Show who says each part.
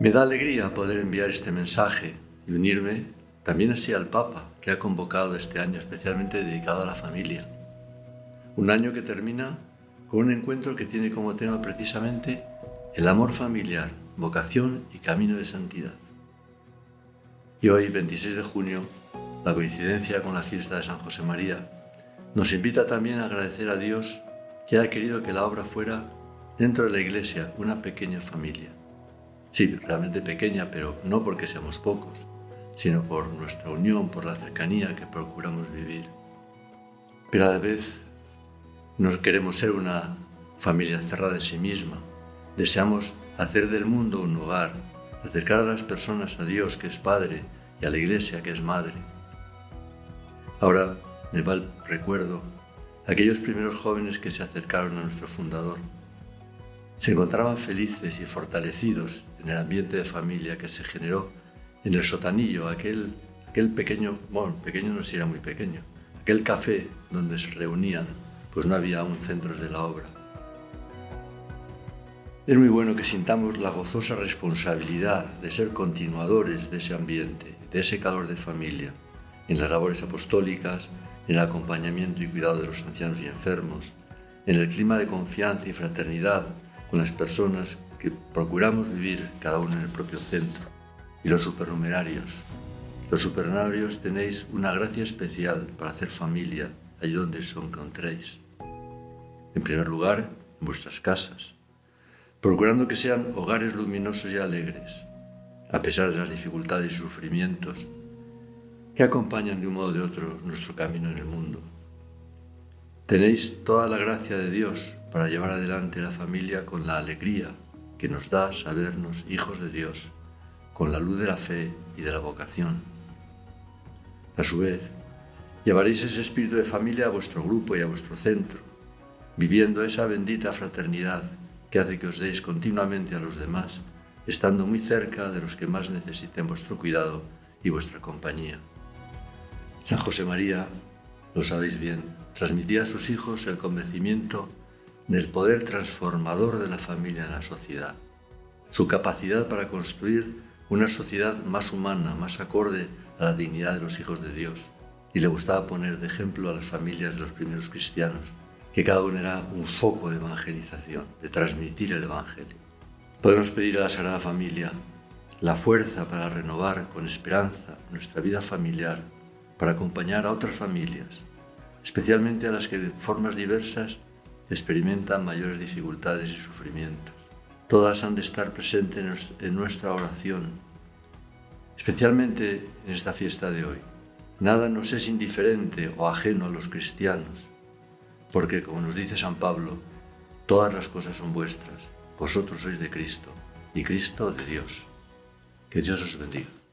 Speaker 1: Me da alegría poder enviar este mensaje y unirme también así al Papa, que ha convocado este año especialmente dedicado a la familia. Un año que termina con un encuentro que tiene como tema precisamente el amor familiar, vocación y camino de santidad. Y hoy, 26 de junio, la coincidencia con la fiesta de San José María, nos invita también a agradecer a Dios que ha querido que la obra fuera, dentro de la Iglesia, una pequeña familia. Sí, realmente pequeña, pero no porque seamos pocos, sino por nuestra unión, por la cercanía que procuramos vivir. Pero a la vez no queremos ser una familia cerrada en sí misma. Deseamos hacer del mundo un hogar, acercar a las personas a Dios, que es Padre, y a la Iglesia, que es Madre. Ahora me va el recuerdo aquellos primeros jóvenes que se acercaron a nuestro fundador. Se encontraban felices y fortalecidos en el ambiente de familia que se generó en el sotanillo, aquel, pequeño, bueno, pequeño no si muy pequeño, aquel café donde se reunían, pues no había aún centros de la obra. Es muy bueno que sintamos la gozosa responsabilidad de ser continuadores de ese ambiente, de ese calor de familia, en las labores apostólicas, en el acompañamiento y cuidado de los ancianos y enfermos, en el clima de confianza y fraternidad con las personas que procuramos vivir cada uno en el propio centro. Y los supernumerarios. Los supernumerarios tenéis una gracia especial para hacer familia allí donde os encontréis. En primer lugar, en vuestras casas, procurando que sean hogares luminosos y alegres, a pesar de las dificultades y sufrimientos que acompañan de un modo o de otro nuestro camino en el mundo. Tenéis toda la gracia de Dios para llevar adelante la familia con la alegría que nos da sabernos hijos de Dios, con la luz de la fe y de la vocación. A su vez, llevaréis ese espíritu de familia a vuestro grupo y a vuestro centro, viviendo esa bendita fraternidad que hace que os deis continuamente a los demás, estando muy cerca de los que más necesiten vuestro cuidado y vuestra compañía. San José María, lo sabéis bien, transmitía a sus hijos el convencimiento del poder transformador de la familia en la sociedad, su capacidad para construir una sociedad más humana, más acorde a la dignidad de los hijos de Dios. Y le gustaba poner de ejemplo a las familias de los primeros cristianos, que cada uno era un foco de evangelización, de transmitir el Evangelio. Podemos pedir a la Sagrada Familia la fuerza para renovar con esperanza nuestra vida familiar para acompañar a otras familias, especialmente a las que de formas diversas experimentan mayores dificultades y sufrimientos. Todas han de estar presentes en nuestra oración, especialmente en esta fiesta de hoy. Nada nos es indiferente o ajeno a los cristianos, porque como nos dice San Pablo, todas las cosas son vuestras, vosotros sois de Cristo y Cristo de Dios. Que Dios os bendiga.